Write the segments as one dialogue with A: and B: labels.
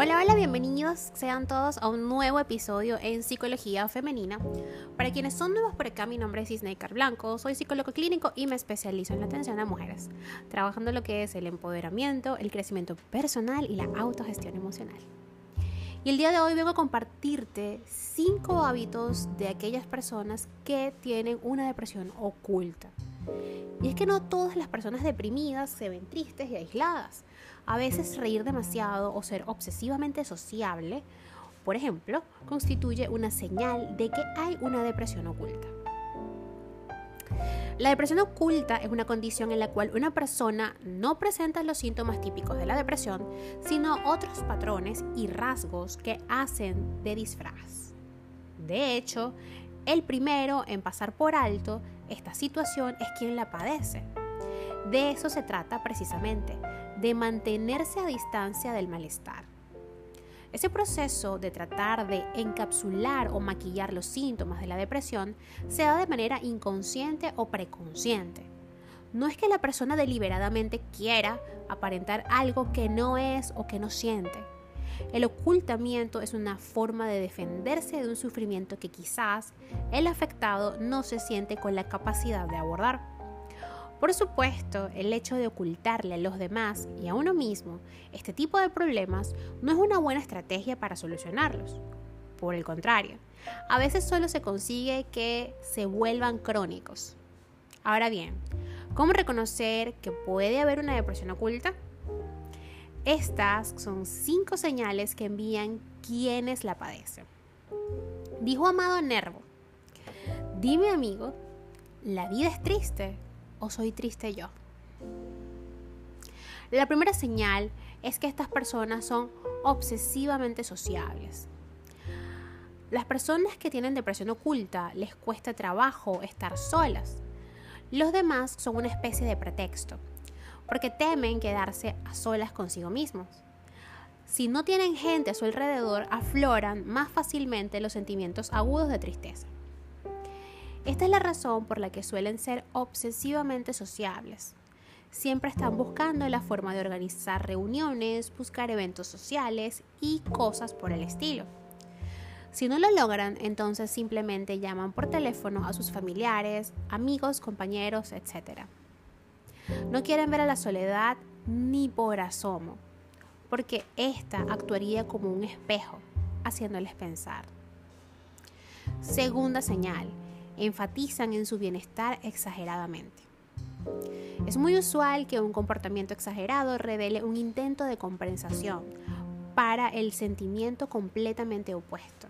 A: Hola, hola, bienvenidos sean todos a un nuevo episodio en Psicología Femenina. Para quienes son nuevos por acá, mi nombre es Isneikar Blanco, soy psicólogo clínico y me especializo en la atención a mujeres, trabajando lo que es el empoderamiento, el crecimiento personal y la autogestión emocional. Y el día de hoy vengo a compartirte cinco hábitos de aquellas personas que tienen una depresión oculta. Y es que no todas las personas deprimidas se ven tristes y aisladas. A veces reír demasiado o ser obsesivamente sociable, por ejemplo, constituye una señal de que hay una depresión oculta. La depresión oculta es una condición en la cual una persona no presenta los síntomas típicos de la depresión, sino otros patrones y rasgos que hacen de disfraz. De hecho, el primero en pasar por alto esta situación es quien la padece. De eso se trata precisamente, de mantenerse a distancia del malestar. Ese proceso de tratar de encapsular o maquillar los síntomas de la depresión se da de manera inconsciente o preconsciente. No es que la persona deliberadamente quiera aparentar algo que no es o que no siente. El ocultamiento es una forma de defenderse de un sufrimiento que quizás el afectado no se siente con la capacidad de abordar. Por supuesto, el hecho de ocultarle a los demás y a uno mismo este tipo de problemas no es una buena estrategia para solucionarlos. Por el contrario, a veces solo se consigue que se vuelvan crónicos. Ahora bien, ¿cómo reconocer que puede haber una depresión oculta? Estas son cinco señales que envían quienes la padecen. Dijo Amado Nervo, dime amigo, ¿la vida es triste o soy triste yo? La primera señal es que estas personas son obsesivamente sociables. Las personas que tienen depresión oculta les cuesta trabajo estar solas. Los demás son una especie de pretexto, porque temen quedarse a solas consigo mismos. Si no tienen gente a su alrededor, afloran más fácilmente los sentimientos agudos de tristeza. Esta es la razón por la que suelen ser obsesivamente sociables. Siempre están buscando la forma de organizar reuniones, buscar eventos sociales y cosas por el estilo. Si no lo logran, entonces simplemente llaman por teléfono a sus familiares, amigos, compañeros, etc. No quieren ver a la soledad ni por asomo, porque ésta actuaría como un espejo, haciéndoles pensar. Segunda señal, enfatizan en su bienestar exageradamente. Es muy usual que un comportamiento exagerado revele un intento de compensación para el sentimiento completamente opuesto.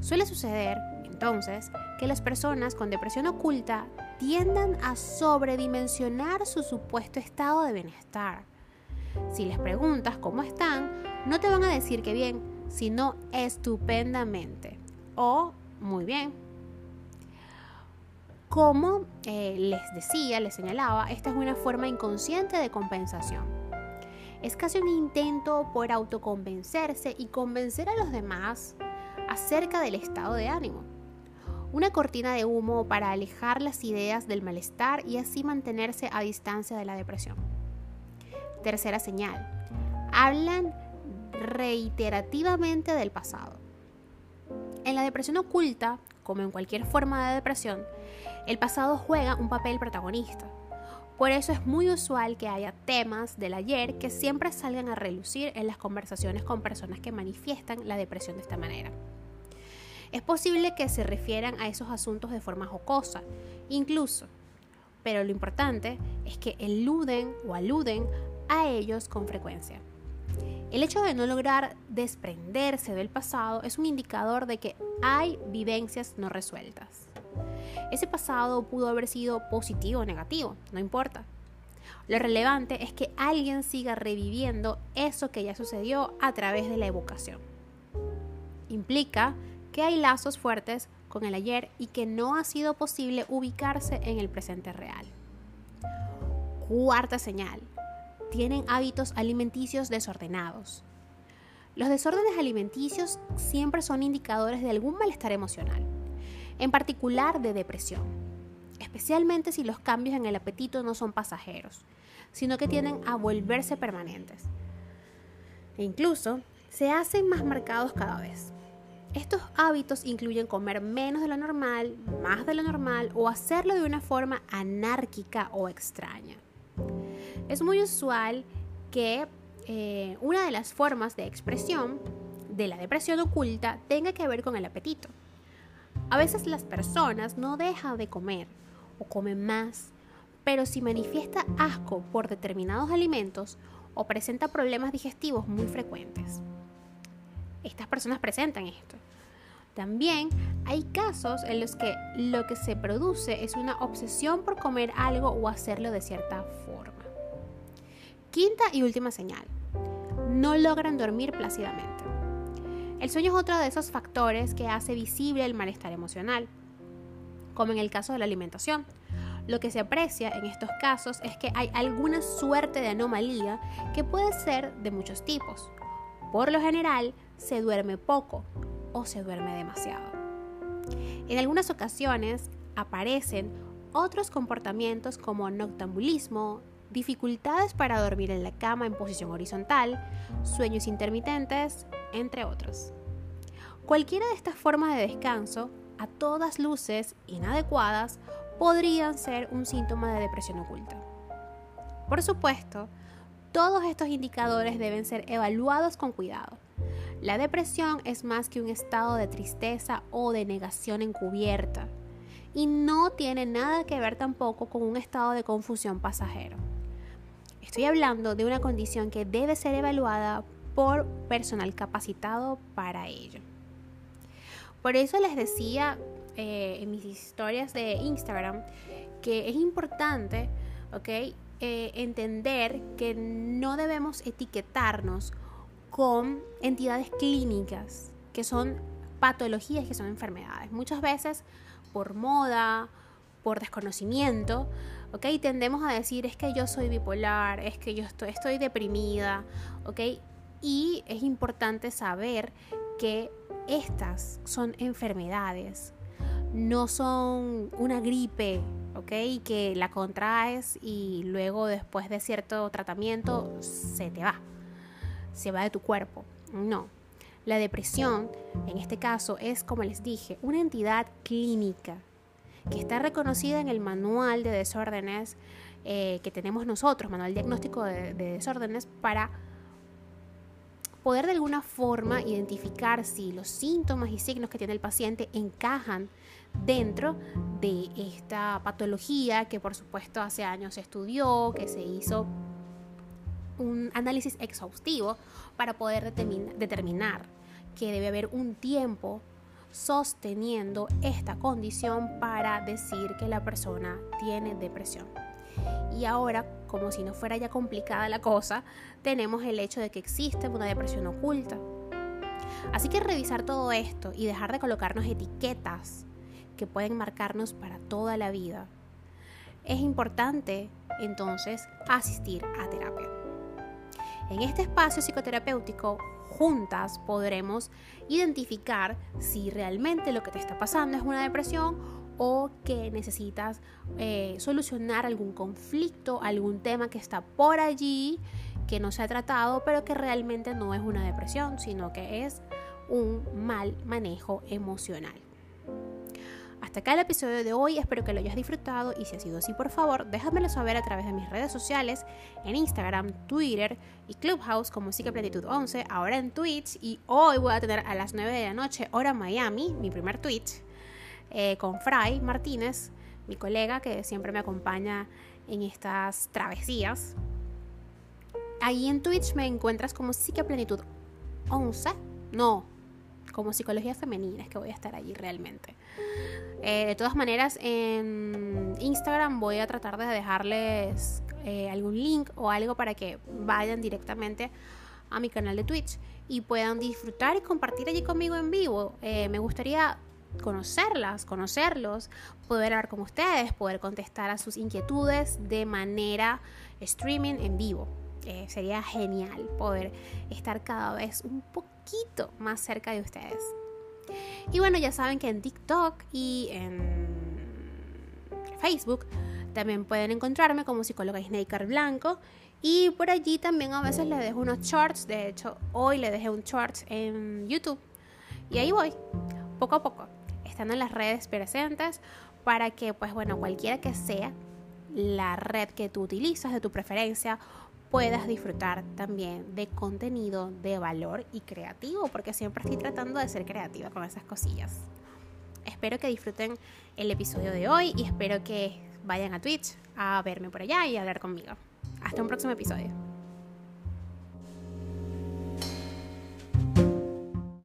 A: Suele suceder, entonces, que las personas con depresión oculta tiendan a sobredimensionar su supuesto estado de bienestar. Si les preguntas cómo están, no te van a decir que bien, sino estupendamente o muy bien. Como eh, les decía, les señalaba, esta es una forma inconsciente de compensación. Es casi un intento por autoconvencerse y convencer a los demás acerca del estado de ánimo. Una cortina de humo para alejar las ideas del malestar y así mantenerse a distancia de la depresión. Tercera señal. Hablan reiterativamente del pasado. En la depresión oculta, como en cualquier forma de depresión, el pasado juega un papel protagonista. Por eso es muy usual que haya temas del ayer que siempre salgan a relucir en las conversaciones con personas que manifiestan la depresión de esta manera. Es posible que se refieran a esos asuntos de forma jocosa, incluso, pero lo importante es que eluden o aluden a ellos con frecuencia. El hecho de no lograr desprenderse del pasado es un indicador de que hay vivencias no resueltas. Ese pasado pudo haber sido positivo o negativo, no importa. Lo relevante es que alguien siga reviviendo eso que ya sucedió a través de la evocación. Implica que hay lazos fuertes con el ayer y que no ha sido posible ubicarse en el presente real. Cuarta señal. Tienen hábitos alimenticios desordenados. Los desórdenes alimenticios siempre son indicadores de algún malestar emocional en particular de depresión, especialmente si los cambios en el apetito no son pasajeros, sino que tienden a volverse permanentes. E incluso se hacen más marcados cada vez. Estos hábitos incluyen comer menos de lo normal, más de lo normal o hacerlo de una forma anárquica o extraña. Es muy usual que eh, una de las formas de expresión de la depresión oculta tenga que ver con el apetito. A veces las personas no dejan de comer o comen más, pero si manifiesta asco por determinados alimentos o presenta problemas digestivos muy frecuentes estas personas presentan esto. También hay casos en los que lo que se produce es una obsesión por comer algo o hacerlo de cierta forma. Quinta y última señal. No logran dormir plácidamente. El sueño es otro de esos factores que hace visible el malestar emocional, como en el caso de la alimentación. Lo que se aprecia en estos casos es que hay alguna suerte de anomalía que puede ser de muchos tipos. Por lo general, se duerme poco o se duerme demasiado. En algunas ocasiones aparecen otros comportamientos como noctambulismo, dificultades para dormir en la cama en posición horizontal, sueños intermitentes, entre otros. Cualquiera de estas formas de descanso, a todas luces inadecuadas, podrían ser un síntoma de depresión oculta. Por supuesto, todos estos indicadores deben ser evaluados con cuidado la depresión es más que un estado de tristeza o de negación encubierta y no tiene nada que ver tampoco con un estado de confusión pasajero. Estoy hablando de una condición que debe ser evaluada por personal capacitado para ello. Por eso les decía eh, en mis historias de Instagram que es importante eh, entender que no debemos etiquetarnos con entidades clínicas, que son patologías, que son enfermedades. Muchas veces por moda, por desconocimiento, ¿ok? Tendemos a decir es que yo soy bipolar, es que yo estoy, deprimida, ¿ok? Y es importante saber que estas son enfermedades, no son una gripe, ¿ok? Que la contraes y luego después de cierto tratamiento se te va se va de tu cuerpo. No. La depresión, en este caso, es, como les dije, una entidad clínica que está reconocida en el manual de desórdenes eh, que tenemos nosotros, manual diagnóstico de, de desórdenes, para poder de alguna forma identificar si los síntomas y signos que tiene el paciente encajan dentro de esta patología que por supuesto hace años se estudió, que se hizo un análisis exhaustivo para poder determinar que debe haber un tiempo sosteniendo esta condición para decir que la persona tiene depresión. Y ahora, como si no fuera ya complicada la cosa, tenemos el hecho de que existe una depresión oculta. Así que revisar todo esto y dejar de colocarnos etiquetas que pueden marcarnos para toda la vida. Es importante entonces asistir a terapia. En este espacio psicoterapéutico, juntas podremos identificar si realmente lo que te está pasando es una depresión o que necesitas eh, solucionar algún conflicto, algún tema que está por allí, que no se ha tratado, pero que realmente no es una depresión, sino que es un mal manejo emocional. Hasta acá el episodio de hoy, espero que lo hayas disfrutado y si ha sido así, por favor, déjamelo saber a través de mis redes sociales, en Instagram, Twitter y Clubhouse como Psicoplatitud 11, ahora en Twitch y hoy voy a tener a las 9 de la noche, hora Miami, mi primer Twitch, eh, con Fry Martínez, mi colega que siempre me acompaña en estas travesías. Ahí en Twitch me encuentras como Psicoplanitud 11, no, como psicología femenina, es que voy a estar allí realmente. Eh, de todas maneras, en Instagram voy a tratar de dejarles eh, algún link o algo para que vayan directamente a mi canal de Twitch y puedan disfrutar y compartir allí conmigo en vivo. Eh, me gustaría conocerlas, conocerlos, poder hablar con ustedes, poder contestar a sus inquietudes de manera streaming en vivo. sería genial poder estar cada vez un poquito más cerca de ustedes. Y bueno, ya saben que en TikTok y en Facebook También pueden encontrarme como psicóloga Snaker Blanco. Y por allí también a veces les dejo unos shorts. De hecho, hoy le dejé un short en YouTube. Y ahí voy, poco a poco, están en las redes presentes para que, pues bueno, cualquiera que sea la red que tú utilizas de tu preferencia, puedas disfrutar también de contenido de valor y creativo, porque siempre estoy tratando de ser creativa con esas cosillas. Espero que disfruten el episodio de hoy y espero que vayan a Twitch a verme por allá y a hablar conmigo. Hasta un próximo episodio.